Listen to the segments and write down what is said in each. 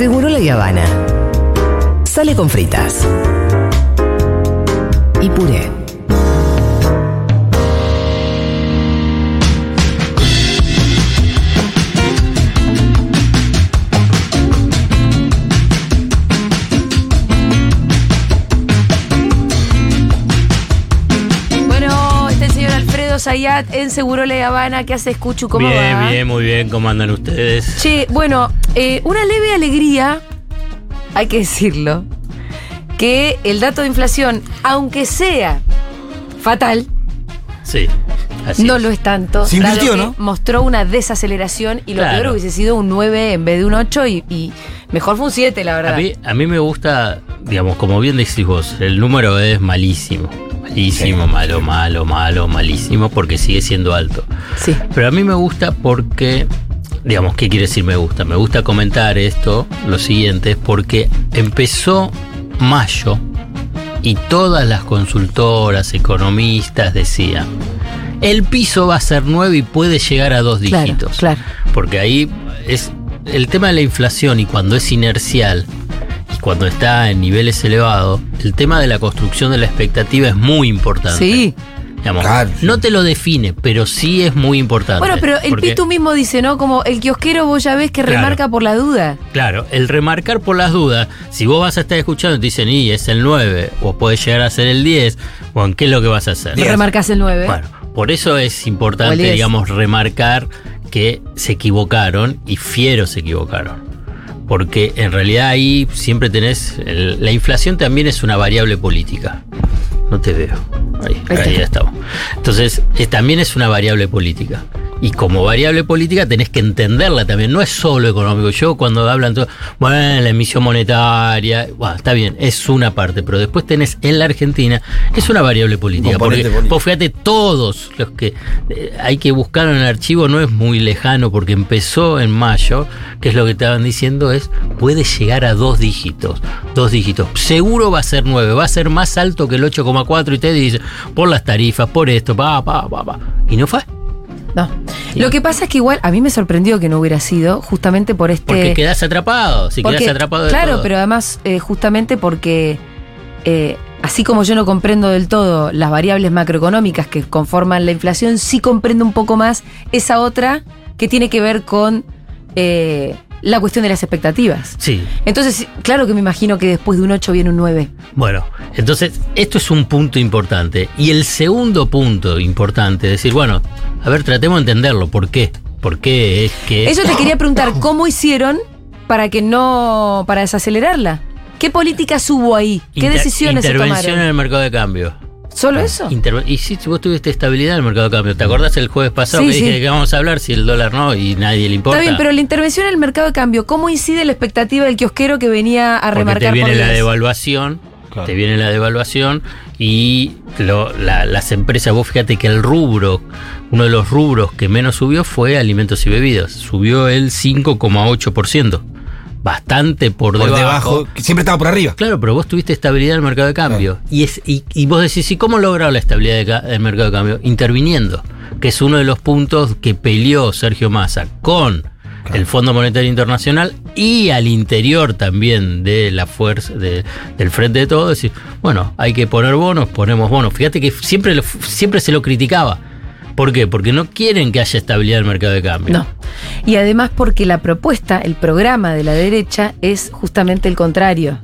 Seguro la Habana. Sale con fritas. Y puré. Zayat en Seguro La Habana. ¿Qué hace Escuchu? ¿Cómo bien, va? bien, muy bien. ¿Cómo andan ustedes? Che, bueno, eh, una leve alegría, hay que decirlo, que el dato de inflación, aunque sea fatal, Sí. Así no es. lo es tanto. Se invirtió, ¿no? Mostró una desaceleración y lo Claro. peor hubiese sido un 9 en vez de un 8 y, y mejor fue un 7, la verdad. A mí, a mí me gusta, digamos, como bien decís vos, el número es malísimo. Malísimo, malo, malo, malo, malísimo, porque sigue siendo alto. Sí. Pero a mí me gusta porque, digamos, ¿qué quiere decir me gusta? Me gusta comentar esto, lo siguiente, porque empezó mayo y todas las consultoras, economistas decían, el piso va a ser 9 y puede llegar a dos Claro, dígitos. claro. Porque ahí es el tema de la inflación y cuando es inercial cuando está en niveles elevados, el tema de la construcción de la expectativa es muy importante. Sí. Digamos, Claro. No te lo define, pero sí es muy importante. Bueno, pero el Porque, Pitu mismo dice, ¿no? Como el kiosquero vos ya ves que Claro. remarca por la duda. Claro, el remarcar por las dudas, si vos vas a estar escuchando y te dicen, y es el 9, o puede llegar a ser el 10, bueno, ¿qué es lo que vas a hacer? Diez. Remarcas el 9. Bueno, por eso es O importante, 10. digamos, remarcar que se equivocaron y fieros se equivocaron. Porque en realidad ahí siempre tenés. el- la inflación también es una variable política. No te veo. Ahí, Ahí ahí, está. estamos. Entonces, eh, también es una variable política. Y como variable política tenés que entenderla también. No es solo económico. Yo cuando hablan todo, bueno, la emisión monetaria, bueno, está bien, es una parte. Pero después tenés en la Argentina, es una variable política. Porque vos fíjate, todos los que eh, hay que buscar en el archivo no es muy lejano porque empezó en mayo, que es lo que estaban diciendo, es puede llegar a dos dígitos. Dos dígitos. Seguro va a ser nueve, va a ser más alto que el 8,4 y te dice, por las tarifas, por esto, pa, pa, pa, pa. Y no fue. No. Lo que pasa es que igual a mí me sorprendió que no hubiera sido, justamente por este. Porque quedás atrapado. Si porque- quedás atrapado de Claro, todo. pero además, eh, justamente porque. eh, así como yo no comprendo del todo las variables macroeconómicas que conforman la inflación, sí comprendo un poco más esa otra que tiene que ver con eh, la cuestión de las expectativas. Sí. Entonces, claro que me imagino que después de un 8 viene un 9. Bueno, entonces esto es un punto importante. Y el segundo punto importante, es decir, bueno, a ver, tratemos de entenderlo. ¿Por qué? ¿Por qué es que... Eso te quería preguntar, ¿cómo hicieron para que no. para desacelerarla? ¿Qué políticas hubo ahí? ¿Qué Inter- decisiones se Intervención en tomaron? el mercado de cambio. ¿Solo eso? Interve- y si vos tuviste estabilidad en el mercado de cambio, ¿te acordás el jueves pasado Sí, que dije sí. de qué vamos a hablar si el dólar no y nadie le importa? Está bien, pero la intervención en el mercado de cambio, ¿cómo incide la expectativa del kiosquero que venía a Porque remarcar te viene por la 10? devaluación, Claro. te viene la devaluación y lo- la- las empresas, vos fíjate que el rubro, uno de los rubros que menos subió fue alimentos y bebidas, subió el 5,8%, bastante por, Por debajo. siempre estaba por arriba. Claro, pero vos tuviste estabilidad en el mercado de cambio. Y, es, y, y vos decís, ¿y cómo lograron la estabilidad de del mercado de cambio? Interviniendo, que es uno de los puntos que peleó Sergio Massa con el Fondo Monetario Internacional y al interior también de la fuerza de- del frente de todo. Decir, bueno, hay que poner bonos, ponemos bonos. Fíjate que siempre, siempre se lo criticaba. ¿Por qué? Porque no quieren que haya estabilidad en el mercado de cambio. No. Y además porque la propuesta, el programa de la derecha es justamente el contrario.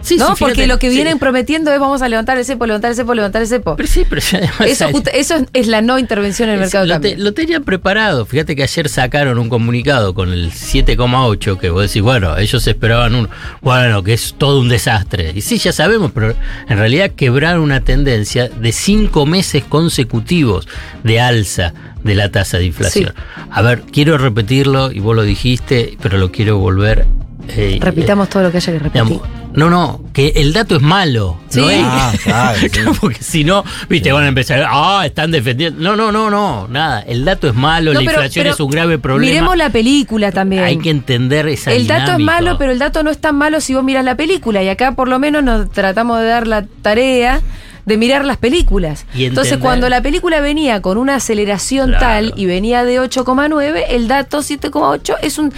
Sí, ¿No? sí, porque lo que sí. vienen prometiendo es vamos a levantar el cepo, levantar el cepo, levantar el cepo. Pero sí, pero ya Eso, eso es- es la no intervención en el Es- mercado de lo, te- lo tenían preparado. Fíjate que ayer sacaron un comunicado con el 7,8 que vos decís, bueno, ellos esperaban un, bueno, que es todo un desastre. Y sí, ya sabemos, pero en realidad quebraron una tendencia de cinco meses consecutivos de alza de la tasa de inflación. A ver, quiero repetirlo y vos lo dijiste, pero lo quiero volver. eh, Repitamos todo lo que haya que repetir. digamos, no, no, que el dato es malo. Sí. No es, Ah, claro, sí. porque si no, viste, van a empezar, ah, están defendiendo. No, no, no, no, nada. El dato es malo, No, la pero- inflación pero es un grave problema. Miremos la película también. Hay que entender esa El dato es malo, pero el dato no es tan malo si vos miras la película. Y acá por lo menos nos tratamos de dar la tarea de mirar las películas. Y Entonces, cuando la película venía con una aceleración Claro. tal y venía de 8,9, el dato 7,8 es un.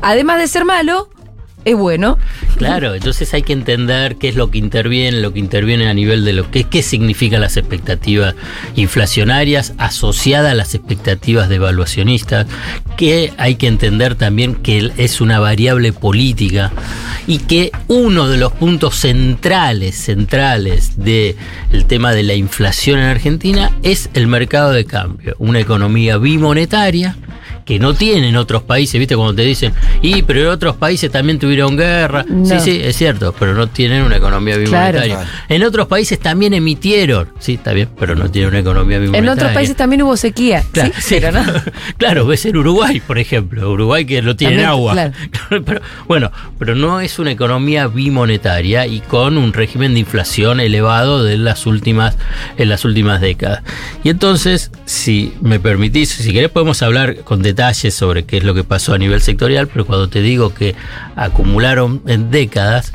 Además de ser malo, es bueno. Claro, entonces hay que entender qué es lo que interviene, lo que interviene a nivel de lo que qué significan las expectativas inflacionarias asociadas a las expectativas de evaluacionistas, que hay que entender también que es una variable política y que uno de los puntos centrales, centrales del el tema de la inflación en Argentina es el mercado de cambio, una economía bimonetaria que no tienen otros países, ¿viste? Cuando te dicen, y pero en otros países también tuvieron guerra. No. Sí, sí, es cierto, pero no tienen una economía bimonetaria. Claro. En otros países también emitieron, sí, está bien, pero no tienen una economía bimonetaria. En otros países también hubo sequía. Claro, sí, sí, pero no. claro, ves en Uruguay, por ejemplo, Uruguay que no tiene También, agua. claro. Pero, bueno, pero no es una economía bimonetaria y con un régimen de inflación elevado de las últimas, en las últimas décadas. Y entonces, si me permitís, si querés podemos hablar con detalles sobre qué es lo que pasó a nivel sectorial, pero cuando te digo que acumularon en décadas,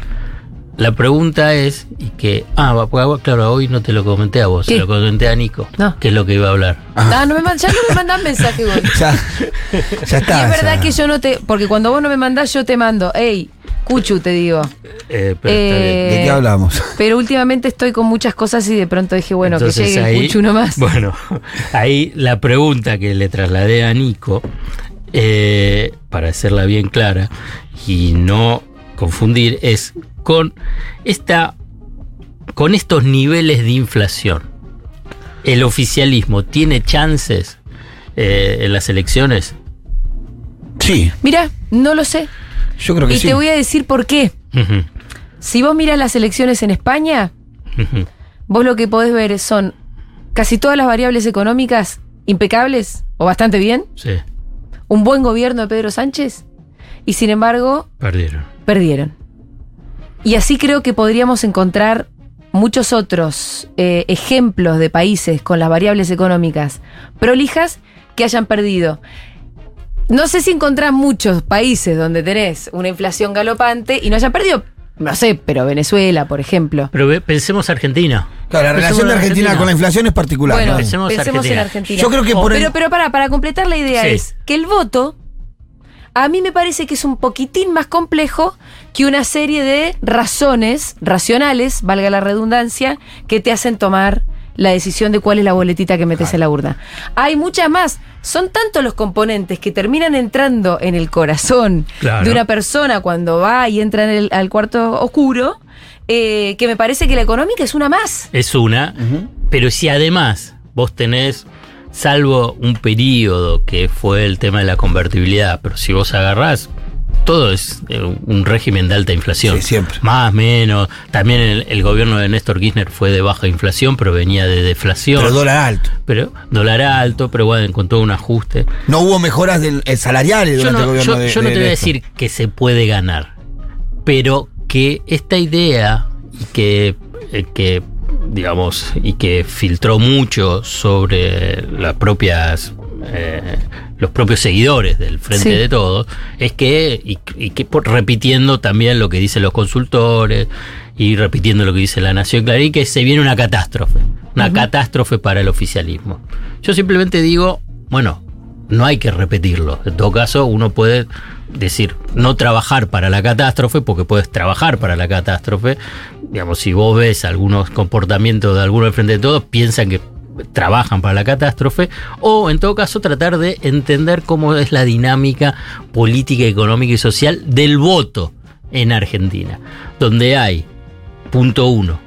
la pregunta es, y que, ah, claro, hoy no te lo comenté a vos, ¿Qué? se lo comenté a Nico, No. que es lo que iba a hablar. Ah, no me man- ya no me mandan mensaje, güey. Ya, ya Y está. es verdad ya. que yo no te. Porque cuando vos no me mandás, yo te mando. Ey, Cuchu, te digo. Eh, pero está bien. Eh, ¿De qué hablamos? Pero últimamente estoy con muchas cosas y de pronto dije, bueno, Entonces que llegue ahí- el Cuchu nomás. Bueno, ahí la pregunta que le trasladé a Nico, eh, para hacerla bien clara y no confundir, es con esta con estos niveles de inflación. ¿El oficialismo tiene chances eh, en las elecciones? Sí, Mira, no lo sé. Yo creo que Y sí. te voy a decir por qué. Si vos miras las elecciones en España, vos lo que podés ver son casi todas las variables económicas impecables o bastante bien, Sí, un buen gobierno de Pedro Sánchez, y sin embargo perdieron. perdieron. Y así creo que podríamos encontrar muchos otros eh, ejemplos de países con las variables económicas prolijas que hayan perdido. No sé si encontrás muchos países donde tenés una inflación galopante y no hayan perdido. No sé, pero Venezuela, por ejemplo. Pero ve- pensemos Argentina. Claro, la Pensemos relación de en Argentina, con la inflación es particular. Bueno, ¿no? Pensemos pensemos en Argentina. Argentina. Yo creo que por el- pero, pero para, para completar la idea Sí. es que el voto, a mí me parece que es un poquitín más complejo que una serie de razones racionales, valga la redundancia, que te hacen tomar la decisión de cuál es la boletita que metes en la urna. Hay muchas más. Son tantos los componentes que terminan entrando en el corazón Claro. de una persona cuando va y entra en el, al cuarto oscuro, eh, que me parece que la económica es una más. Es una, pero si además vos tenés, salvo un periodo que fue el tema de la convertibilidad, pero si vos agarrás, todo es eh, un régimen de alta inflación. Sí, siempre. Más, menos. También el, el gobierno de Néstor Kirchner fue de baja inflación, pero venía de deflación. Pero dólar alto. Pero dólar alto, pero bueno, encontró un ajuste. No hubo mejoras del, eh, salariales durante no, el gobierno yo- de yo no de te voy a decir que se puede ganar, pero que esta idea y que, eh, que digamos, y que filtró mucho sobre las propias eh, los propios seguidores del Frente Sí. de Todos, es que, y, y que por- repitiendo también lo que dicen los consultores y repitiendo lo que dice la Nación Clarín, que se viene una catástrofe, una catástrofe para el oficialismo. Yo simplemente digo, bueno, no hay que repetirlo. En todo caso, uno puede decir, no trabajar para la catástrofe, porque puedes trabajar para la catástrofe. Digamos, si vos ves algunos comportamientos de algunos del frente de todos, piensan que trabajan para la catástrofe, o en todo caso tratar de entender cómo es la dinámica política, económica y social del voto en Argentina, donde hay, punto uno,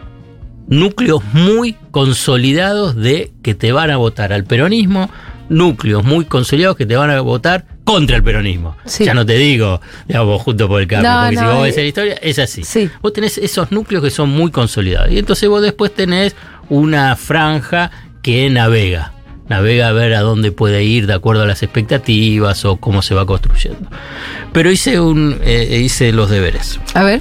núcleos muy consolidados de que te van a votar al peronismo, núcleos muy consolidados que te van a votar contra el peronismo. Sí. Ya no te digo, digamos, junto por el cambio, No, porque si no, vos eh, ves la historia, es así. sí. Vos tenés esos núcleos que son muy consolidados. Y entonces vos después tenés una franja que navega. Navega a ver a dónde puede ir de acuerdo a las expectativas o cómo se va construyendo. Pero hice un eh, hice los deberes. A ver,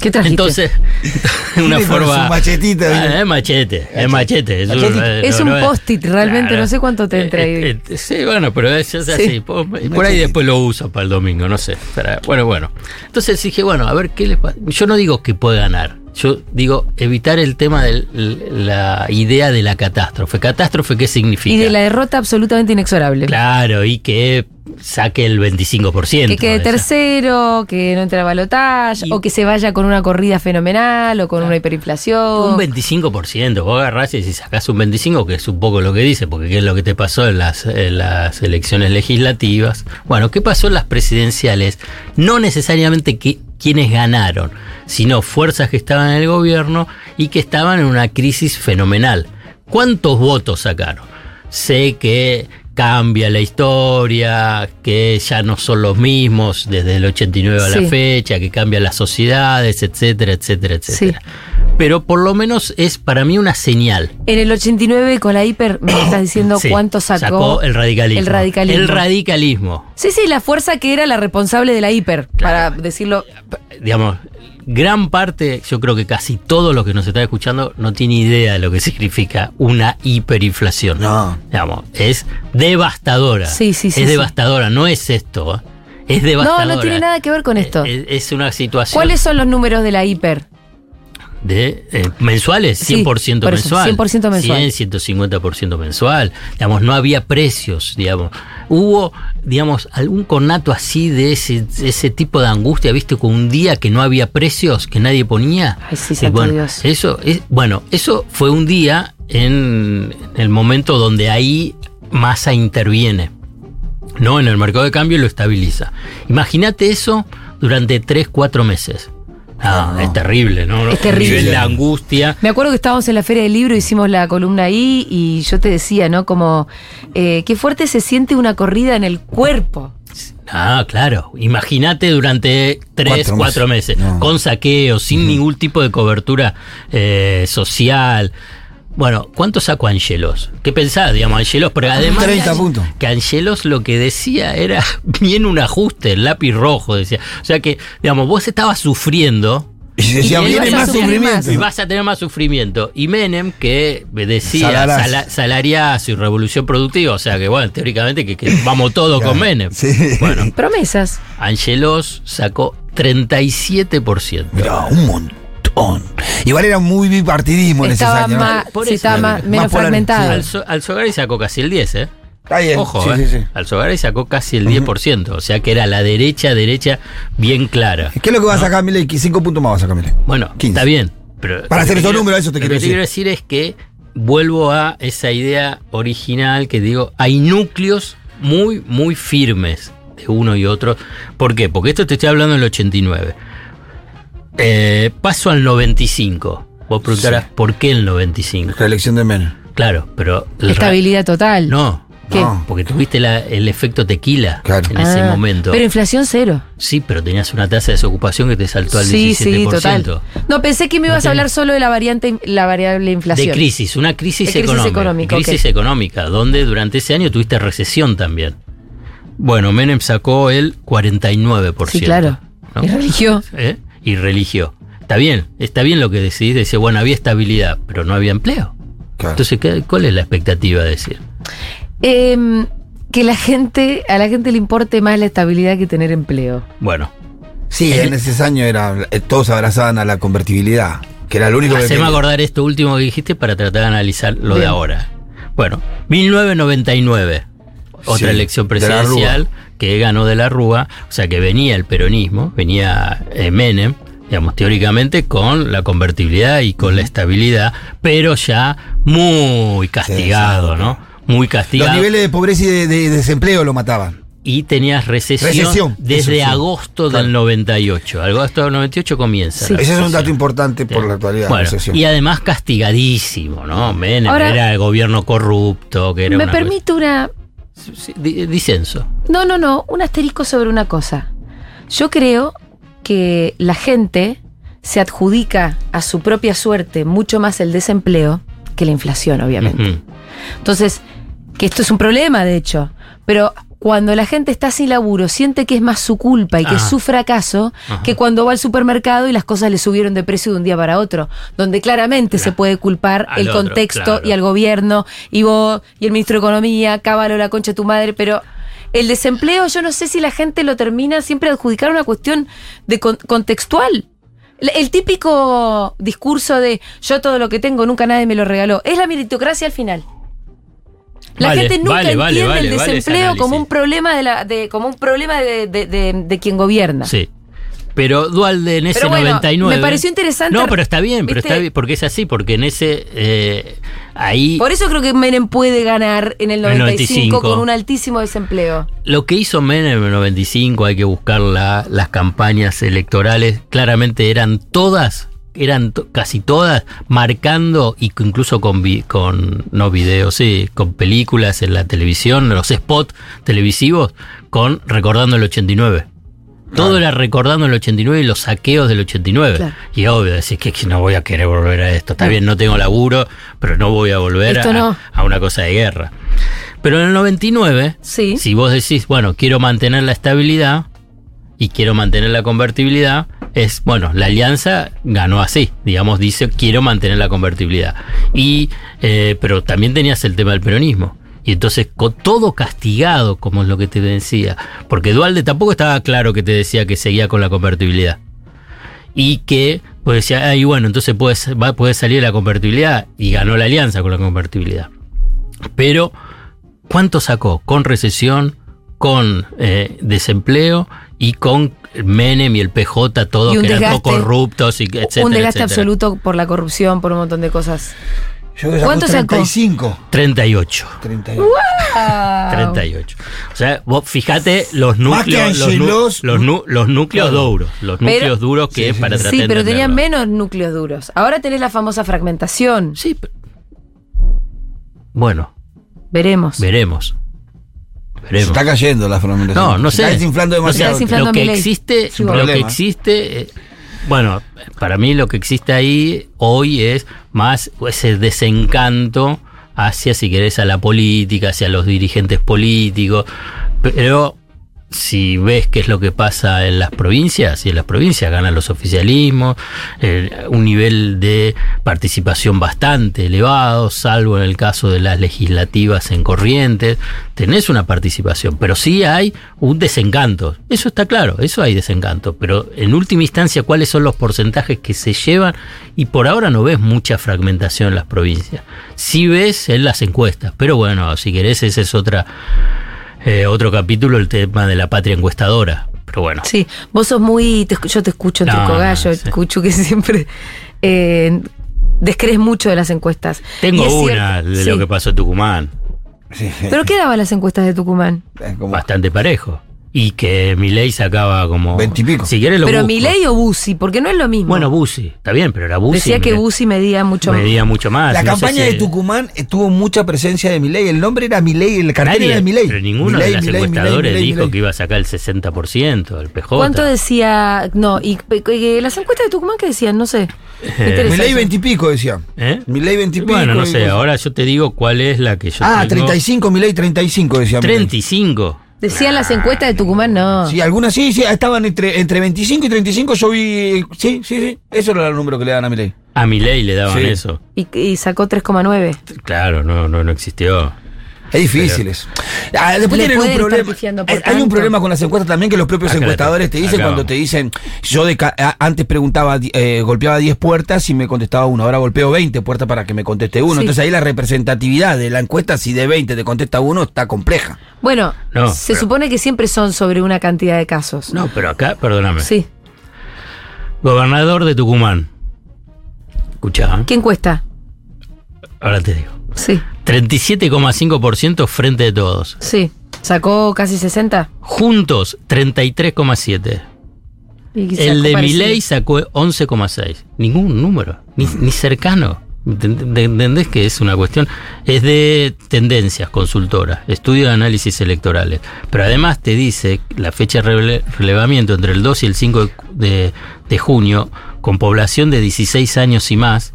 ¿qué trajiste? Entonces, una forma. su machetito, Ah, es machete, es machete. Es un, Machete. eh, Es no, un no es- post-it, realmente, no sé cuánto te entra ahí. Eh, eh, sí, bueno, pero es, es Sí. así. Por, por ahí después lo uso para el domingo, no sé. Pero, bueno, bueno. Entonces dije, bueno, a ver qué le pasa. Yo no digo que puede ganar. Yo digo, evitar el tema de la idea de la catástrofe. ¿Catástrofe qué significa? Y de la derrota absolutamente inexorable. Claro, y que saque el 25%. Que quede tercero, que no entre a balotaje, o que se vaya con una corrida fenomenal, o con una hiperinflación. Un 25%, vos agarrás y si sacás un 25%, que es un poco lo que dice, porque qué es lo que te pasó en las, en las elecciones legislativas. Bueno, ¿qué pasó en las presidenciales? No necesariamente que, quienes ganaron, sino fuerzas que estaban en el gobierno y que estaban en una crisis fenomenal. ¿Cuántos votos sacaron? Sé que cambia la historia, que ya no son los mismos desde el 89 a Sí. la fecha, que cambian las sociedades, etcétera, etcétera, etcétera. Pero por lo menos es para mí una señal. En el 89 con la hiper, me estás diciendo Sí, cuánto sacó, el radicalismo. El radicalismo. El radicalismo. Sí, sí, la fuerza que era la responsable de la hiper, para decirlo. Digamos, gran parte, yo creo que casi todos los que nos están escuchando no tiene idea de lo que significa una hiperinflación. No. Digamos, es devastadora. Sí, sí, sí, Es sí. devastadora, no es esto. ¿eh? Es devastadora. No, no tiene nada que ver con esto. Es, es una situación. ¿Cuáles son los números de la hiper? De eh, mensuales, Sí, 100% por eso, mensual. 100% mensual. 100, 150% mensual. Digamos, no había precios, digamos. Hubo, digamos, algún conato así de ese, ese tipo de angustia, ¿viste? Con un día que no había precios, que nadie ponía. Ay, sí, bueno, Dios. Eso es, bueno, eso fue un día en el momento donde ahí masa interviene. No, en el mercado de cambio lo estabiliza. Imagínate eso durante 3, 4 meses. Ah, No. es terrible, ¿no? Es terrible. El nivel de angustia. Me acuerdo que estábamos en la Feria del Libro, hicimos la columna ahí y yo te decía, ¿no? Como, eh, qué fuerte se siente una corrida en el cuerpo. Ah, claro. Imagínate durante tres, Cuatro cuatro, meses. meses, No. con saqueo, sin ningún tipo de cobertura eh, social. Bueno, ¿cuánto sacó Angelos? ¿Qué pensás, digamos, Angelos? Pero además 30 puntos. que Angelos lo que decía era bien un ajuste, el lápiz rojo, decía. O sea que, digamos, vos estabas sufriendo Y decía, Y viene vas a más sufrimiento. y vas a tener más sufrimiento. Y Menem, que decía sala- salariazo y revolución productiva, o sea que, bueno, teóricamente que, que vamos todos con Menem. Sí. Bueno, Promesas. Angelos sacó 37%. Mirá, un montón. Igual era muy bipartidismo en esos Estaba años. ¿no? más, Por sí, eso, estaba más- más menos fragmentado. Al, so- al Sogari sacó casi el 10, ¿eh? Está bien. Ojo, sí, ¿eh? sí, sí. Al Sogari sacó casi el 10%, o sea que era la derecha, derecha bien clara. ¿Qué es lo que va a sacar Milei? Cinco puntos más va a sacar Milei. Bueno, 15. está bien. Pero Para lo hacer que estos quiero- números, eso te lo quiero que decir. quiero decir es que vuelvo a esa idea original que digo, hay núcleos muy, muy firmes de uno y otro. ¿Por qué? Porque esto te estoy hablando del 89. Eh, paso al 95. Vos preguntarás, Sí. ¿por qué el 95? Reelección de Menem. Claro, pero... Estabilidad total. No, ¿Qué? No. porque tuviste la- el efecto tequila Claro. en ese Ah, momento. Pero inflación cero. sí, pero tenías una tasa de desocupación que te saltó al Sí, 17%. sí, total. No, pensé que me ibas a hablar solo de la variante, la variable inflación. De crisis, una crisis, De crisis económica. económica, crisis económica, donde durante ese año tuviste recesión también. Bueno, Menem sacó el 49%. Sí, claro. ¿no? Y religió. ¿Eh? Y religió. Está bien, está bien lo que decís. Dice, bueno, había estabilidad, pero no había empleo. Claro. Entonces, ¿qué- ¿cuál es la expectativa de decir? Em, que la gente, a la gente le importe más la estabilidad que tener empleo. Bueno, Sí, El- en ese año era, eh, todos abrazaban a la convertibilidad, que era lo único que Haceme acordar esto último que dijiste para tratar de analizar lo de ahora. Bueno, 1999, otra Sí, elección de la Rúa. presidencial que ganó de la Rúa, o sea que venía el peronismo, venía eh, Menem, digamos, teóricamente con la convertibilidad y con la estabilidad, pero ya muy castigado, ¿no? Muy Los castigado. niveles de pobreza y de, de desempleo lo mataban. y tenías recesión, Recesión, desde agosto Claro. del 98. Agosto del 98 comienza. Sí. Ese es un dato importante por la actualidad. Bueno, la recesión. y además castigadísimo, ¿no? Menem Ahora- era el gobierno corrupto, que era Me una permite una. cosa- disenso. No, no, no. Un asterisco sobre una cosa. Yo creo que la gente se adjudica a su propia suerte mucho más el desempleo que la inflación, obviamente. Entonces, que esto es un problema, de hecho. Pero cuando la gente está sin laburo, siente que es más su culpa y que es su fracaso Ajá. que cuando va al supermercado y las cosas le subieron de precio de un día para otro. Donde claramente se puede culpar Al el otro, contexto claro. y al gobierno y vos y el ministro de Economía, cábalo la concha de tu madre, pero. El desempleo, yo no sé si la gente lo termina siempre adjudicar una cuestión de con- contextual. El típico discurso de yo todo lo que tengo, nunca nadie me lo regaló. Es la meritocracia al final. La Vale, gente nunca vale, entiende vale, el desempleo como un problema de la, de, como un problema de, de- quien gobierna. Sí. Pero Dualde en ese Pero bueno, 99. me pareció interesante, No, pero está bien, pero está bien, porque es así, porque en ese. eh, ahí. Por eso creo que Menem puede ganar en el El 95, 95. con un altísimo desempleo. Lo que hizo Menem en el 95, hay que buscar la- las campañas electorales, claramente eran todas, eran to- casi todas, marcando, y incluso con, vi- con no videos, sí, con películas en la televisión, los spots televisivos, con recordando el 89. Todo era recordando el 89 y los saqueos del 89. Claro. Y obvio, decís que, que no voy a querer volver a esto. Está bien, no tengo laburo, pero no voy a volver Esto a, no. a una cosa de guerra. Pero en el 99, Sí. si vos decís, bueno, quiero mantener la estabilidad y quiero mantener la convertibilidad, es, bueno, la alianza ganó así, digamos, dice, quiero mantener la convertibilidad. Y, eh, pero también tenías el tema del peronismo. Y entonces, con todo castigado, como es lo que te decía, porque Dualde tampoco estaba claro que te decía que seguía con la convertibilidad. Y que, pues decía, ay, bueno, entonces puedes, va, puede salir la convertibilidad y ganó la alianza con la convertibilidad. Pero, ¿cuánto sacó? Con recesión, con eh, desempleo y con Menem y el PJ, todos que eran desgaste. todos corruptos, y etcétera, un desgaste etcétera. absoluto por la corrupción, por un montón de cosas. Yo ¿Cuánto sacó sacó? 35. 38. 38. Ah. 38. O sea, vos fijate los núcleos, los, los, nu- los núcleos Claro. duros, los Pero- núcleos duros que Sí, sí, para sí. tratar Sí, pero tenían menos núcleos duros. Ahora tenés la famosa fragmentación. Sí, pero- bueno, Veremos. veremos. Se está cayendo la fragmentación. No, no Se sé. Está desinflando No sé, demasiado. Lo que existe, Sí, lo que existe, eh, bueno, para mí lo que existe ahí hoy es más ese desencanto hacia, si querés, a la política, hacia los dirigentes políticos, pero si ves qué es lo que pasa en las provincias, y en las provincias ganan los oficialismos, eh, un nivel de participación bastante elevado, salvo en el caso de las legislativas en Corrientes, tenés una participación, pero sí hay un desencanto, eso está claro, eso hay desencanto, pero en última instancia, ¿cuáles son los porcentajes que se llevan? Y por ahora no ves mucha fragmentación en las provincias, sí ves en las encuestas, pero bueno, si querés, ese es otra... Eh, otro capítulo, el tema de la patria encuestadora. Pero bueno. Sí, vos sos muy. te yo te escucho en No, Gallo, sí. escucho que siempre. eh, descrees mucho de las encuestas. Tengo una cierto, de sí. lo que pasó en Tucumán. Sí, sí. ¿Pero qué daban las encuestas de Tucumán? Bastante parejo. Y que Milei sacaba como. Veintipico. Si querés lo ¿Pero. Milei o Bussi? Porque no es lo mismo. Bueno, Bussi. Está bien, pero era Bussi. Decía que Bussi medía mucho más. medía mucho más. La No campaña si- de Tucumán eh, tuvo mucha presencia de Milei. El nombre era Milei, el cartel Nadie, era de Milei. pero ninguno Milei, de Milei, encuestadores dijo Milei. que iba a sacar el 60%, el PJ. ¿Cuánto decía? No, y pe- que las encuestas de Tucumán que decían, no sé. Interesa Milei veintipico decía. ¿Eh? Milei veintipico. Bueno, no y sé, ahora yo te digo cuál es la que yo Ah, tengo. 35, Milei 35 decía. Milei. 35. Decían las encuestas de Tucumán, no. Sí, algunas sí, sí, estaban entre, entre 25 y 35. Yo vi. Sí, sí, sí. Eso era el número que le dan a Milei. A Milei le daban Sí. eso. Y, y sacó 3,9. Claro, no, no, no existió. Es difícil eso. Ah, después tienen un problema. Hay, hay un problema con las encuestas también que los propios Acá encuestadores te dicen Acá cuando vamos. te dicen, yo de ca- a- antes preguntaba, eh, golpeaba 10 puertas y me contestaba uno, ahora golpeo 20 puertas para que me conteste uno. Sí. Entonces ahí la representatividad de la encuesta, si de 20 te contesta uno, está compleja. Bueno, No, se pero- supone que siempre son sobre una cantidad de casos. No, pero acá, perdóname. Sí. Gobernador de Tucumán. Escuchá, ¿eh? ¿Quién cuesta? ahora te digo. Sí, 37,5% frente de todos. sí. ¿Sacó casi 60? Juntos, 33,7%. Y El de. Milei sacó 11,6%. Ningún número, ni, ni cercano. Ent- ¿Entendés que es una cuestión? Es de tendencias consultora, estudio de análisis electorales. Pero además te dice la fecha de rele- relevamiento entre el 2 y el 5 de, de- de junio, con población de 16 años y más,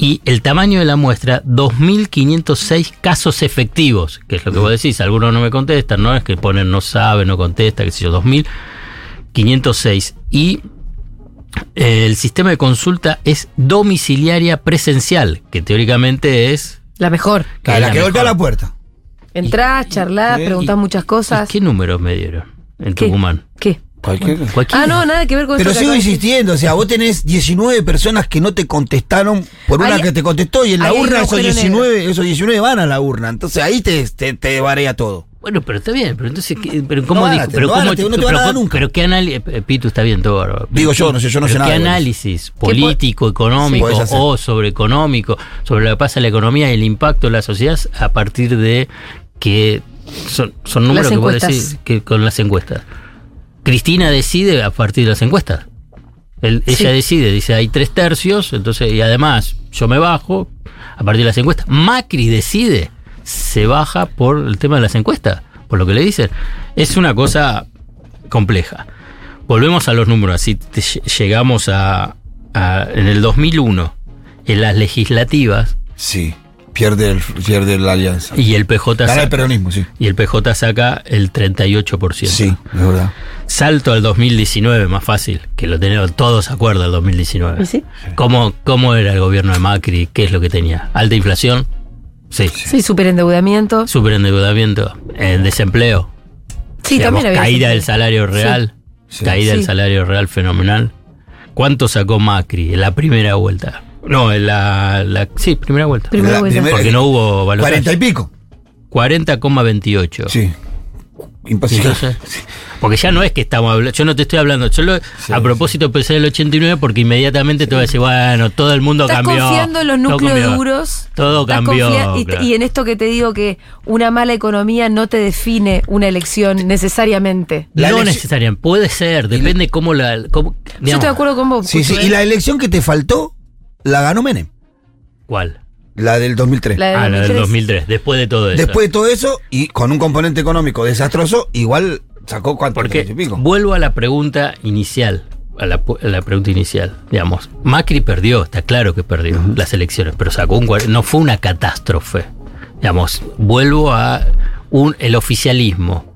y el tamaño de la muestra, 2.506 casos efectivos, que es lo que vos decís, algunos no me contestan, no es que ponen no sabe, no contesta, qué sé yo, 2.506. Y eh, el sistema de consulta es domiciliaria presencial, que teóricamente es... La mejor. que La, la que golpea la puerta. Entrás, charlás, Sí. preguntás muchas cosas. ¿Y ¿Qué números me dieron en ¿Qué? Tucumán? ¿Qué? Cualquier- Cualquiera. Ah, no, nada que ver con Pero sigo insistiendo, o sea, vos tenés 19 personas que no te contestaron por una que te contestó y en la urna esos agujero 19, esos 19 van a la urna. Entonces ahí te, te, te barea todo. Bueno, pero está bien, pero entonces, ¿qué- pero ¿cómo No dijo? Pero, no cómo- te- no te pero, dar nunca. pero qué análisis, Pitu está bien todo. Digo yo, no sé, yo no sé Pero nada ¿Qué de análisis po- político, económico Sí. O sobre económico, sobre lo que pasa en la economía y el impacto en la sociedad a partir de que son, son números que vos decís que con las encuestas? Cristina decide a partir de las encuestas. Él- Sí. Ella decide, dice hay tres tercios, entonces, y además yo me bajo a partir de las encuestas. Macri decide, se baja por el tema de las encuestas, por lo que le dicen. Es una cosa compleja. Volvemos a los números, así te llegamos a, a- en el 2001, en las legislativas, Sí, pierde, el, pierde la alianza. y el PJ Gana el saca, peronismo, sí. y el PJ saca el 38%. Sí, es verdad. Salto al 2019, más fácil, que lo tenemos todos se acuerdan del 2019. ¿Y sí? ¿Cómo, ¿Cómo era el gobierno de Macri? ¿Qué es lo que tenía? ¿Alta inflación? Sí. Sí, superendeudamiento. Superendeudamiento, eh, desempleo, Sí, digamos, también había. caída del salario real, Sí. caída del salario real fenomenal. ¿Cuánto sacó Macri en la primera vuelta? No, en la, la- sí, primera vuelta. Primera La vuelta. primera- Porque no hubo balotaje. 40 y pico. 40,28. Sí. Imposible. Entonces, porque ya no es que estamos hablando, yo no te estoy hablando, yo lo- Sí, a propósito pensé en el 89 porque inmediatamente te voy a decir, bueno, todo el mundo Estás cambió. confiando en los núcleos duros. Todo cambió, y, claro. y en esto que te digo que una mala economía no te define una elección necesariamente. La no necesariamente, puede ser, depende cómo la... cómo- Yo estoy de acuerdo con vos. Sí, sí. Y la elección que te faltó, la ganó Menem. ¿Cuál? La del 2003. La de Ah, la del 2003. 2003, después de todo eso. Después de todo eso, y con un componente económico desastroso, igual sacó cuánto. Porque 30 y pico. vuelvo a la pregunta inicial. A la, pu- a la pregunta inicial. Digamos, Macri perdió, está claro que perdió las elecciones, pero sacó un no fue una catástrofe. Digamos, vuelvo a un, el oficialismo.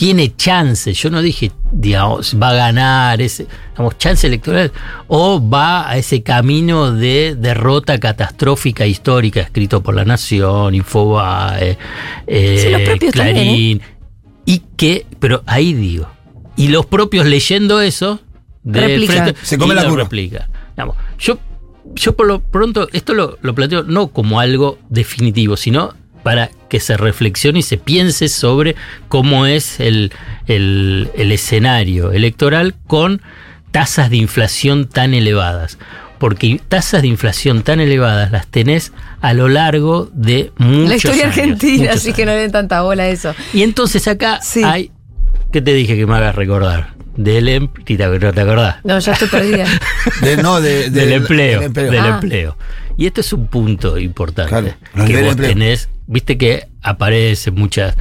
Tiene chance, yo no dije, digamos, va a ganar, ese, digamos, chance electoral, o va a ese camino de derrota catastrófica histórica escrito por La Nación, Infobae, eh, Sí, también, ¿eh? Clarín, y que, pero ahí digo, y los propios leyendo eso, de frente, Se come la curva. replica. Digamos, yo, yo por lo pronto, esto lo, lo planteo no como algo definitivo, sino para que se reflexione y se piense sobre cómo es el, el- el escenario electoral con tasas de inflación tan elevadas. Porque tasas de inflación tan elevadas las tenés a lo largo de muchos La historia años, argentina, así que no le den tanta bola a eso. Y entonces acá Sí. hay. ¿Qué te dije que me hagas recordar? Del empleo, ¿no te acordás? No, ya estoy perdida. De- no, de- de- del empleo. del empleo. Del Ah. empleo. Y este es un punto importante. Claro, que vos empleo. tenés, viste que aparecen muchas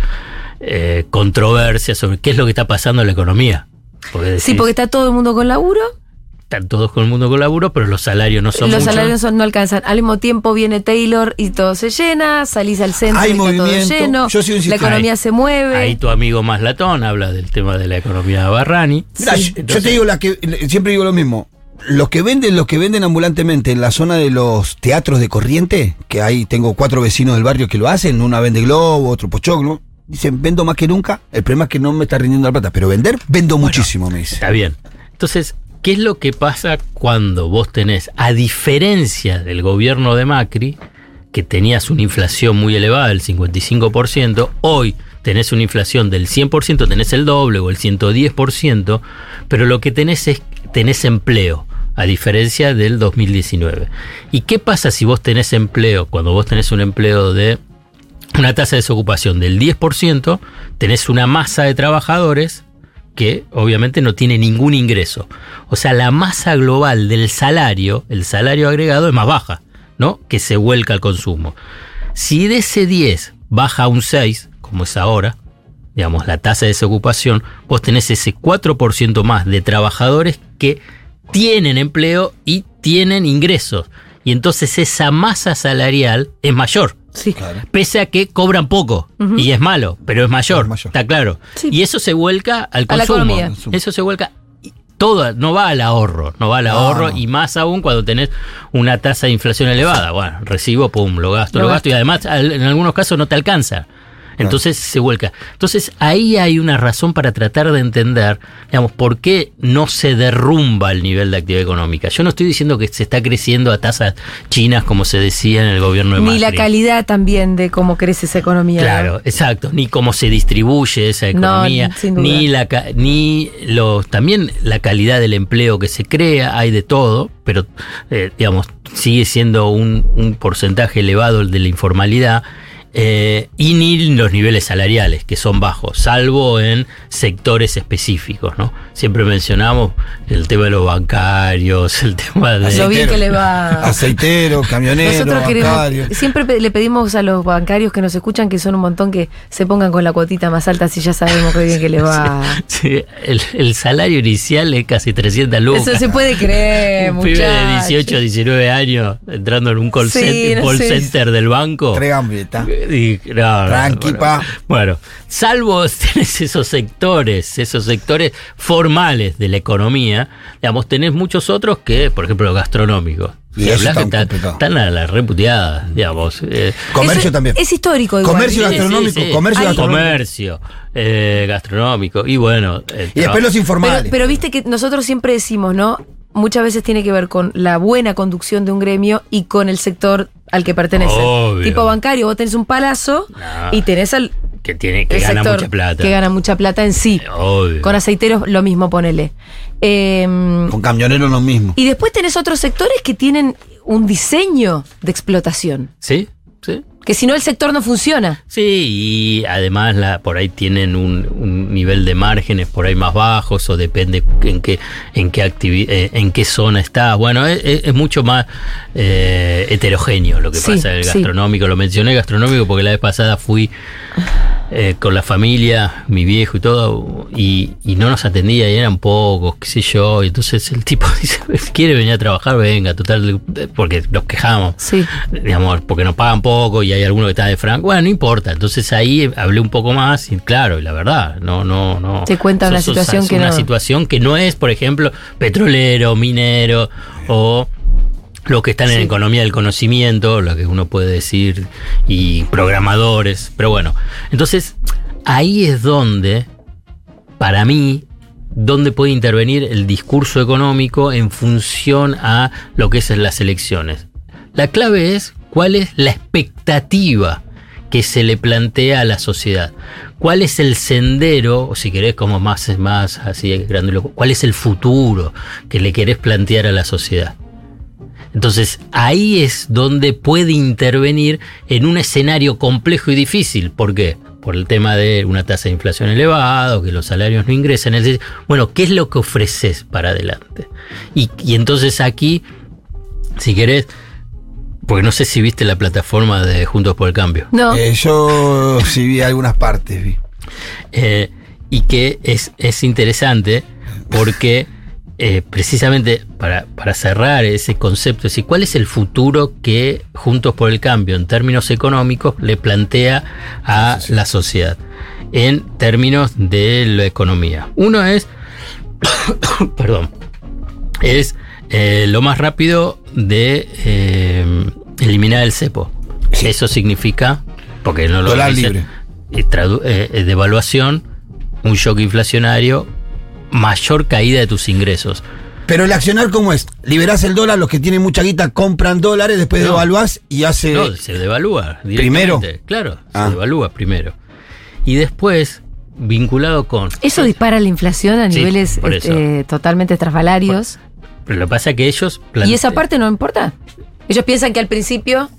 eh, controversias sobre qué es lo que está pasando en la economía. Porque Sí, porque está todo el mundo con laburo, están todos con el mundo con laburo, pero los salarios no son los muchos. salarios son- no alcanzan. Al mismo tiempo viene Taylor y todo se llena, salís al centro Hay y está todo movimiento. lleno, Yo sigo la insistiendo. economía Ahí- se mueve. Ahí tu amigo más latón habla del tema de la economía de Barrani. Mirá, Sí, yo- yo, te digo la que siempre digo lo mismo. Los que venden, los que venden ambulantemente en la zona de los teatros de corriente, que ahí tengo cuatro vecinos del barrio que lo hacen, una vende globo, otro pochoclo, dicen vendo más que nunca. El problema es que no me está rindiendo la plata, pero vender vendo muchísimo, me dice. Está bien. Entonces, ¿qué es lo que pasa cuando vos tenés, a diferencia del gobierno de Macri, que tenías una inflación muy elevada del 55%, hoy tenés una inflación del 100%, tenés el doble o el 110%, pero lo que tenés es, tenés empleo, a diferencia del 2019. ¿Y qué pasa si vos tenés empleo, cuando vos tenés un empleo de una tasa de desocupación del 10%, tenés una masa de trabajadores que obviamente no tiene ningún ingreso. O sea, la masa global del salario, el salario agregado es más baja, ¿no? Que se vuelca al consumo. Si de ese 10 baja a un 6, como es ahora, digamos, la tasa de desocupación, vos tenés ese 4% más de trabajadores que tienen empleo y tienen ingresos. Y entonces esa masa salarial es mayor Sí. pese a que cobran poco y es malo, pero es mayor, Es mayor. está claro. Sí. Y eso se vuelca al A la consumo. Eso se vuelca todo, no va al ahorro, no va al ahorro no. y más aún cuando tenés una tasa de inflación elevada. Bueno, recibo, pum, lo gasto, Lo lo, gasto y además al- en algunos casos no te alcanza. Entonces se vuelca. Entonces ahí hay una razón para tratar de entender, digamos, por qué no se derrumba el nivel de actividad económica. Yo no estoy diciendo que se está creciendo a tasas chinas como se decía en el gobierno de Ni la Macri. calidad también de cómo crece esa economía. Claro, exacto. Ni cómo se distribuye esa economía, sin duda. ni la ni los también la calidad del empleo que se crea, hay de todo, pero eh, digamos sigue siendo un, un porcentaje elevado el de la informalidad. Eh, y ni los niveles salariales, que son bajos, salvo en sectores específicos, ¿no? Siempre mencionamos el tema de los bancarios, el tema de... Lo bien que le va. Aceitero, camionero, Nosotros bancario. queremos, siempre le pedimos a los bancarios que nos escuchan, que son un montón, que se pongan con la cuotita más alta si ya sabemos que bien que le va. Sí, el, el salario inicial es casi 300 lucas. Eso se puede creer, Un pibe de muchachos. 18, 19 años entrando en un call, Sí, center, no call sé. center del banco. Tres. Y- no, no, Tranqui, bueno. pa. Bueno, salvo tenés esos sectores, esos sectores formales de la economía, digamos, tenés muchos otros que, por ejemplo, los gastronómicos. Y Si están, a la reputeada, digamos. eh, Comercio también. Es histórico. igual. Comercio Sí, sí, gastronómico, sí. comercio gastronómico. comercio, eh, gastronómico, y bueno. Y después los Pero, informales. pero viste que nosotros siempre decimos, ¿no? Muchas veces tiene que ver con la buena conducción de un gremio y con el sector al que pertenece. Obvio. Tipo bancario, vos tenés un palazo No. y tenés al que tiene que gana sector mucha plata. que gana mucha plata en sí. Obvio. Con aceiteros lo mismo, ponele. Eh, Con camioneros lo mismo. y después tenés otros sectores que tienen un diseño de explotación. Sí, sí. Que si no el sector no funciona. Sí, y además la, por ahí tienen un, un nivel de márgenes por ahí más bajos o depende en qué en qué activi- eh, en qué zona está. Bueno, es, es- es mucho más eh, heterogéneo lo que Sí, pasa en el sí. gastronómico. Lo mencioné gastronómico porque la vez pasada fui eh, con la familia, mi viejo y todo, y, y no nos atendía y eran pocos, qué sé yo. Y entonces el tipo dice, quiere venir a trabajar, venga, total, porque nos quejamos Sí. digamos, porque nos pagan poco y hay alguno que está de franco. Bueno, no importa. Entonces ahí hablé un poco más y claro, y la verdad, no, no, no. Te cuenta una situación que una no- situación que no es, por ejemplo, petrolero, minero o los que están en economía del conocimiento, lo que uno puede decir, y programadores. Pero bueno, entonces ahí es donde, para mí, donde puede intervenir el discurso económico en función a lo que es las elecciones. La clave es cuál es la expectativa que se le plantea a la sociedad. ¿Cuál es el sendero, o si querés como más, más así grandilocuente, cuál es el futuro que le querés plantear a la sociedad? Entonces ahí es donde puede intervenir en un escenario complejo y difícil. ¿Por qué? Por el tema de una tasa de inflación elevada, que los salarios no ingresan. Es decir, bueno, ¿qué es lo que ofreces para adelante? Y, y entonces aquí, si querés, porque no sé si viste la plataforma de Juntos por el Cambio. No. Eh, yo sí vi algunas partes, vi. Eh, y que es, es interesante porque eh, precisamente para, para cerrar ese concepto, es decir, ¿cuál es el futuro que Juntos por el Cambio en términos económicos le plantea a la sociedad en términos de la economía? Uno es, perdón, es eh, lo más rápido de eh, eliminar el cepo. Sí. Eso significa, porque no lo Dólar dice- libre. devaluación, un shock inflacionario, mayor caída de tus ingresos. Pero el accionar, ¿cómo es? Liberás el dólar, los que tienen mucha guita compran dólares, después No. devaluás y hace. No, se devalúa. ¿Primero? Claro, Ah. se devalúa primero. Y después, vinculado con. Eso dispara la inflación a Sí, niveles este, totalmente estrafalarios. Pero lo que pasa es que ellos. ¿Y esa parte no importa? Ellos piensan que al principio.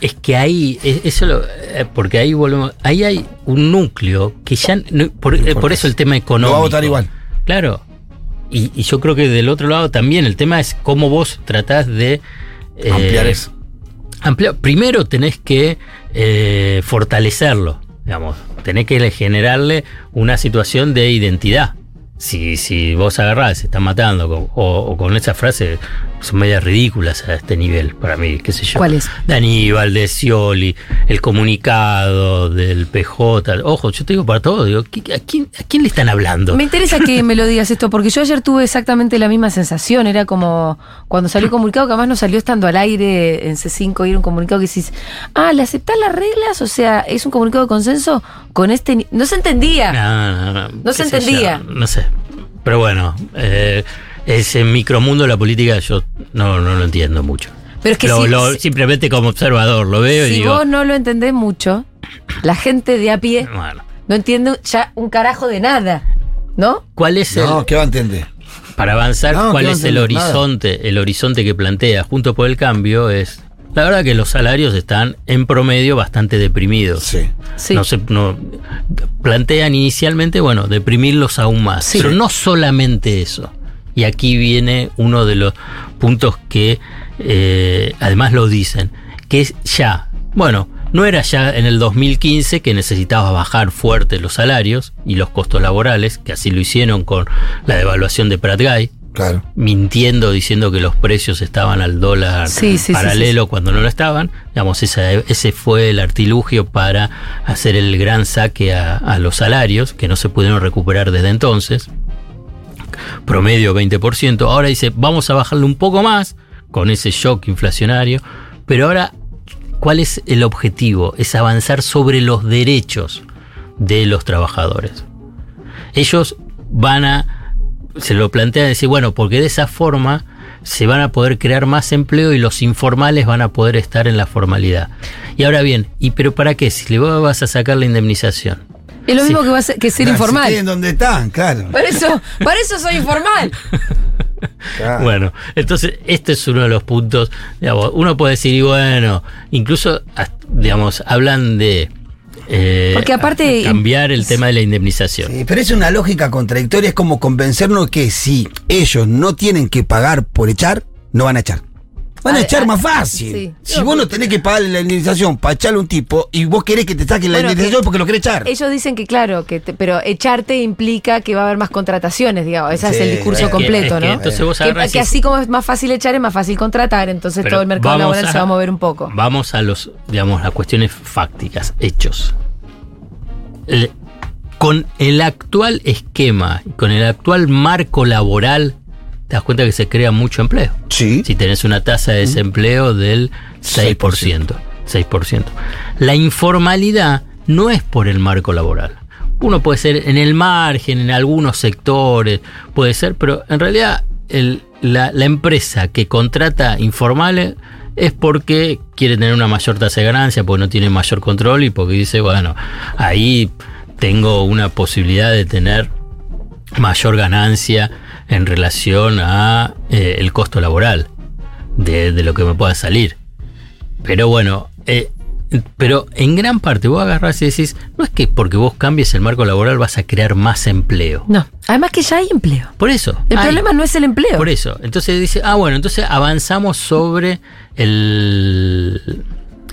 Es que ahí, eh, eso lo- eh, porque ahí volvemos, ahí hay un núcleo que ya, no- por, eh, por eso el tema económico. Lo va a votar igual. Claro. Y, y yo creo que del otro lado también el tema es cómo vos tratás de... eh, Ampliar eso. ampliar- Primero tenés que eh, fortalecerlo, digamos. Tenés que generarle una situación de identidad. Si, si vos agarrás, se están matando, con- o, o con esa frase, son medias ridículas a este nivel, para mí, qué sé yo. ¿Cuál es? De Aníbal, de Scioli, el comunicado del PJ. Ojo, yo te digo para todo, digo, ¿qué- ¿a quién, a quién le están hablando? Me interesa que me lo digas esto, porque yo ayer tuve exactamente la misma sensación. Era como cuando salió el comunicado, que además no salió estando al aire en C5 y era un comunicado que decís, ah, ¿le aceptás las reglas? O sea, es un comunicado de consenso con este. ni-". No se entendía. No, no, no. No se entendía. yo, no sé. Pero bueno, eh, ese micromundo de la política yo no, no lo entiendo mucho. Pero es que Lo- si, lo- si- simplemente como observador lo veo y si digo, vos no lo entendés mucho, la gente de a pie bueno, no entiende ya un carajo de nada. ¿No? ¿cuál es el, No, ¿qué va a entender? para avanzar, No, cuál es el nada. horizonte? El horizonte que plantea Junto por el Cambio es, la verdad que los salarios están en promedio bastante deprimidos. Sí. Sí. No se, no, plantean inicialmente, bueno, deprimirlos aún más. Sí. Pero no solamente eso. Y aquí viene uno de los puntos que eh, además lo dicen, que es ya, bueno, no era ya en el 2015 que necesitaba bajar fuerte los salarios y los costos laborales, que así lo hicieron con la devaluación de Prat Guy, Claro. mintiendo, diciendo que los precios estaban al dólar Sí, sí, sí, paralelo cuando no lo estaban. Digamos, esa- ese fue el artilugio para hacer el gran saque a, a los salarios, que no se pudieron recuperar desde entonces. Promedio 20%. Ahora dice, vamos a bajarle un poco más con ese shock inflacionario. Pero ahora, ¿cuál es el objetivo? Es avanzar sobre los derechos de los trabajadores. Ellos van a se lo plantean decir, bueno, porque de esa forma se van a poder crear más empleo y los informales van a poder estar en la formalidad. Y ahora bien, ¿y pero para qué? Si le vas a sacar la indemnización. Es lo Sí. mismo que, va a ser, que ser Claro, si informal. tienen donde están, claro. Por eso, por eso soy informal. Claro. Bueno, entonces este es uno de los puntos, digamos, uno puede decir, y bueno, incluso, digamos, hablan de... eh, Porque aparte- cambiar el tema de la indemnización. Sí, pero es una lógica contradictoria, es como convencernos que si ellos no tienen que pagar por echar, no van a echar. Van a, A- echar a- más fácil. sí. Si vos no tenés que pagar la indemnización para echarle a un tipo y vos querés que te saquen la Bueno, indemnización que- porque lo querés echar. Ellos dicen que claro, que te- pero echarte implica que va a haber más contrataciones, digamos. Ese es el discurso es que- completo, es que ¿no? entonces vos Que, así como es más fácil echar, es más fácil contratar, entonces Pero todo el mercado laboral se va a mover un poco. Vamos a los, digamos, las cuestiones fácticas, hechos. El- con el actual esquema, con el actual marco laboral, te das cuenta que se crea mucho empleo. Sí. Si tenés una tasa de desempleo del 6%. 6%. La informalidad no es por el marco laboral. Uno puede ser en el margen, en algunos sectores, puede ser, pero en realidad el- la, la empresa que contrata informales es porque quiere tener una mayor tasa de ganancia, porque no tiene mayor control y porque dice, bueno, ahí tengo una posibilidad de tener mayor ganancia en relación a eh, el costo laboral de, de lo que me pueda salir. Pero bueno, eh, pero en gran parte vos agarrás y decís, no es que porque vos cambies el marco laboral vas a crear más empleo. No, además que ya hay empleo. Por eso. El hay. problema no es el empleo. Por eso. Entonces dice, ah, bueno, entonces avanzamos sobre el,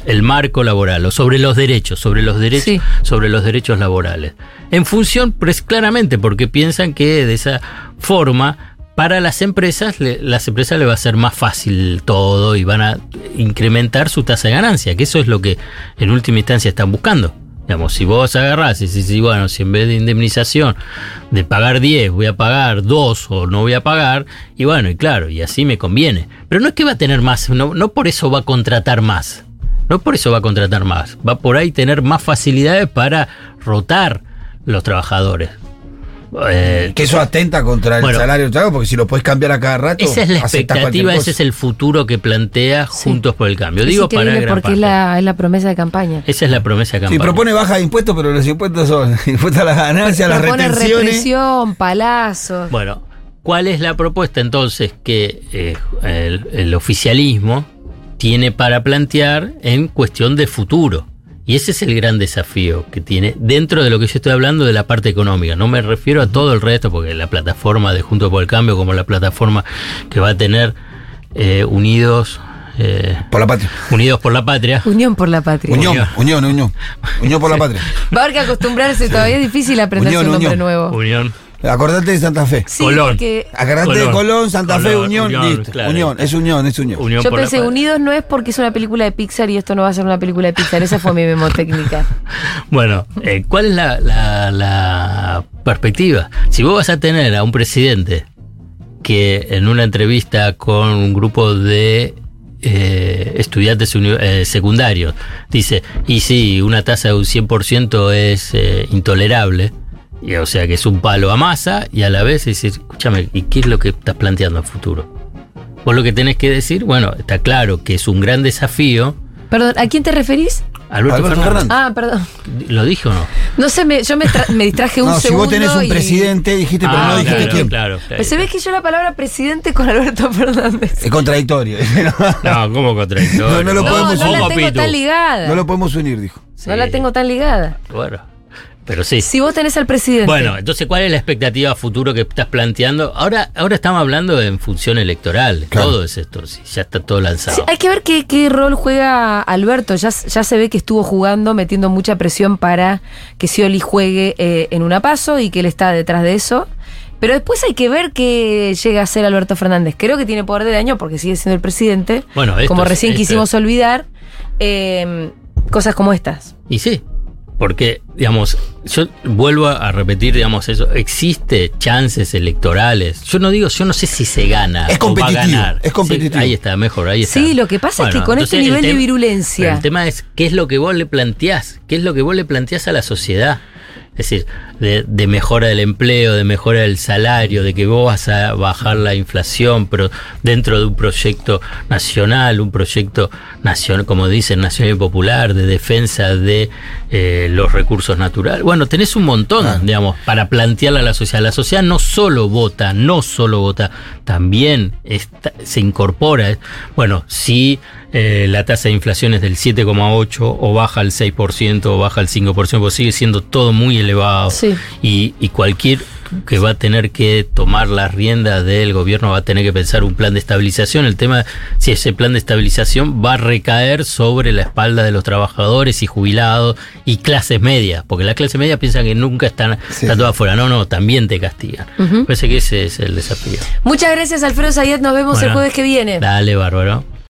el marco laboral, o sobre los derechos, sobre los derechos, Sí. sobre los derechos laborales. En función, pues claramente, porque piensan que de esa forma, para las empresas, las empresas le va a ser más fácil todo y van a incrementar su tasa de ganancia, que eso es lo que en última instancia están buscando. Digamos, si vos agarrás y decís, bueno, si en vez de indemnización de pagar 10 voy a pagar 2 o no voy a pagar, y bueno, y claro, y así me conviene. Pero no es que va a tener más, no, no por eso va a contratar más. No por eso va a contratar más. Va por ahí tener más facilidades para rotar los trabajadores. Eh, Que eso atenta contra el Bueno. salario del trabajo, porque si lo podés cambiar a cada rato. esa es la expectativa, ese es el futuro que plantea Juntos por el Cambio. es Digo para gran porque es la, es la promesa de campaña. Esa es la promesa de Sí, campaña. propone baja de impuestos, pero los impuestos son impuestos a las ganancias, a las retenciones. represión, palazos. Bueno, ¿cuál es la propuesta entonces que eh, el, el oficialismo tiene para plantear en cuestión de futuro? Y ese es el gran desafío que tiene dentro de lo que yo estoy hablando de la parte económica. No me refiero a todo el resto, porque la plataforma de Juntos por el Cambio, como la plataforma que va a tener eh, Unidos, eh, Por la patria. Unidos por la Patria, Unión por la patria. Unión, Unión. unión, unión. Unión por la patria. Va a haber que acostumbrarse, todavía es difícil aprender Unión, un nombre unión. nuevo. Unión. Acordate de Santa Fe. Sí, Colón. porque Acordate de Colón, Santa Fe, Unión, listo. claro. Unión, es Unión, es Unión. Unión yo pensé. Unidos no es porque es una película de Pixar y esto no va a ser una película de Pixar. Esa fue mi memotécnica. Bueno, eh, ¿cuál es la, la- la perspectiva? Si vos vas a tener a un presidente que en una entrevista con un grupo de eh, estudiantes eh, secundarios dice, y sí, una tasa de un 100% es eh, intolerable, y, o sea que es un palo a masa, y a la vez decir, escúchame, ¿y qué es lo que estás planteando a futuro? Vos lo que tenés que decir, bueno, está claro que es un gran desafío. Perdón, ¿a quién te referís? Alberto, Alberto Fernández. Ah, perdón. ¿Lo dije o no? No sé, me, yo me, tra- me distraje un No, si segundo. vos tenés un y- presidente, dijiste, pero Ah, no dijiste claro, quién. Claro, claro. Pero se ve que yo la palabra presidente con Alberto Fernández. Es contradictorio. No, ¿cómo contradictorio? No, no lo No, podemos no la ¿Cómo, tengo tan ligada. no lo podemos unir, dijo. No la tengo tan ligada. Bueno, pero sí. Si vos tenés al presidente. Bueno, entonces, ¿cuál es la expectativa a futuro que estás planteando? Ahora, ahora estamos hablando en función electoral. Claro. Todo es esto, sí, ya está todo lanzado. Sí, hay que ver qué, qué rol juega Alberto. Ya, ya se ve que estuvo jugando, metiendo mucha presión para que Scioli juegue eh, en una paso y que él está detrás de eso. Pero después hay que ver qué llega a ser Alberto Fernández. Creo que tiene poder de daño porque sigue siendo el presidente. Bueno, esto como recién esto quisimos olvidar. eh, cosas como estas. Y sí, porque, digamos, yo vuelvo a repetir, digamos, eso. Existe chances electorales. Yo no digo, yo no sé si se gana. Es o va a competitivo, ganar. es competitivo. Sí, ahí está, mejor, ahí está. Sí, lo que pasa es que con este nivel de tema- virulencia- El tema es, ¿qué es lo que vos le planteás? ¿Qué es lo que vos le planteás a la sociedad? Es decir, de, de mejora del empleo, de mejora del salario, de que vos vas a bajar la inflación, pero dentro de un proyecto nacional, un proyecto nacional, como dicen, nacional y popular, de defensa de eh, los recursos naturales. Bueno, tenés un montón, Claro. digamos, para plantearle a la sociedad. La sociedad no solo vota, no solo vota, también está- se incorpora. eh. Bueno, si eh, la tasa de inflación es del 7,8 o baja al 6% o baja al 5%, pues sigue siendo todo muy elevado. Sí. Y, y cualquier que va a tener que tomar las riendas del gobierno va a tener que pensar un plan de estabilización. El tema, si ese plan de estabilización va a recaer sobre la espalda de los trabajadores y jubilados y clases medias, porque las clases medias piensan que nunca están, Sí. están todas afuera. No, no, también te castigan. Ujú. Parece que ese es el desafío. Muchas gracias, Alfredo Sayet. Nos vemos el jueves que viene. Dale, bárbaro.